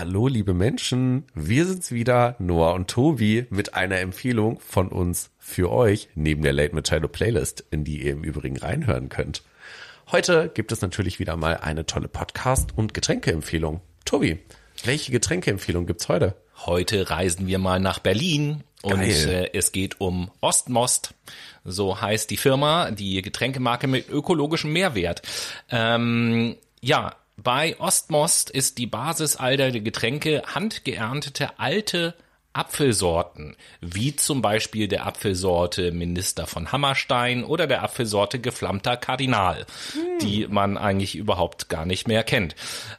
Hallo, liebe Menschen. Wir sind's wieder, Noah und Tobi, mit einer Empfehlung von uns für euch, neben der Late Machado Playlist, in die ihr im Übrigen reinhören könnt. Heute gibt es natürlich wieder mal eine tolle Podcast- und Getränkeempfehlung. Tobi, welche Getränkeempfehlung gibt's heute? Heute reisen wir mal nach Berlin und äh, es geht um Ostmost. So heißt die Firma, die Getränkemarke mit ökologischem Mehrwert. Ähm, ja, bei Ostmost ist die Basis all der Getränke handgeerntete alte Apfelsorten, wie zum Beispiel der Apfelsorte Minister von Hammerstein oder der Apfelsorte Geflammter Kardinal, hm. die man eigentlich überhaupt gar nicht mehr kennt.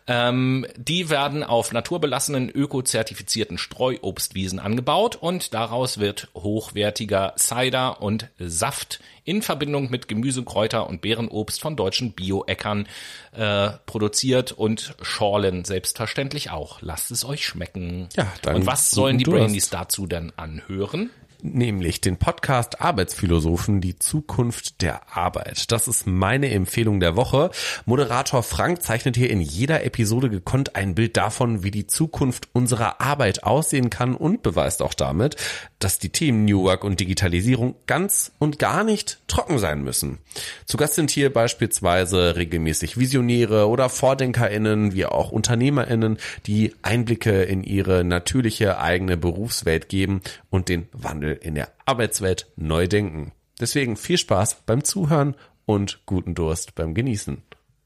Ähm, die werden auf naturbelassenen, ökozertifizierten Streuobstwiesen angebaut und daraus wird hochwertiger Cider und Saft in Verbindung mit Gemüse, Kräuter und Beerenobst von deutschen Bioäckern äh, produziert und Schorlen selbstverständlich auch. Lasst es euch schmecken. Ja, dann und was sollen die Brainies dazu denn anhören? Nämlich den Podcast Arbeitsphilosophen, die Zukunft der Arbeit. Das ist meine Empfehlung der Woche. Moderator Frank zeichnet hier in jeder Episode gekonnt ein Bild davon, wie die Zukunft unserer Arbeit aussehen kann und beweist auch damit, dass die Themen New Work und Digitalisierung ganz und gar nicht trocken sein müssen. Zu Gast sind hier beispielsweise regelmäßig Visionäre oder VordenkerInnen, wie auch UnternehmerInnen, die Einblicke in ihre natürliche eigene Berufswelt geben und den Wandel in der Arbeitswelt neu denken. Deswegen viel Spaß beim Zuhören und guten Durst beim Genießen.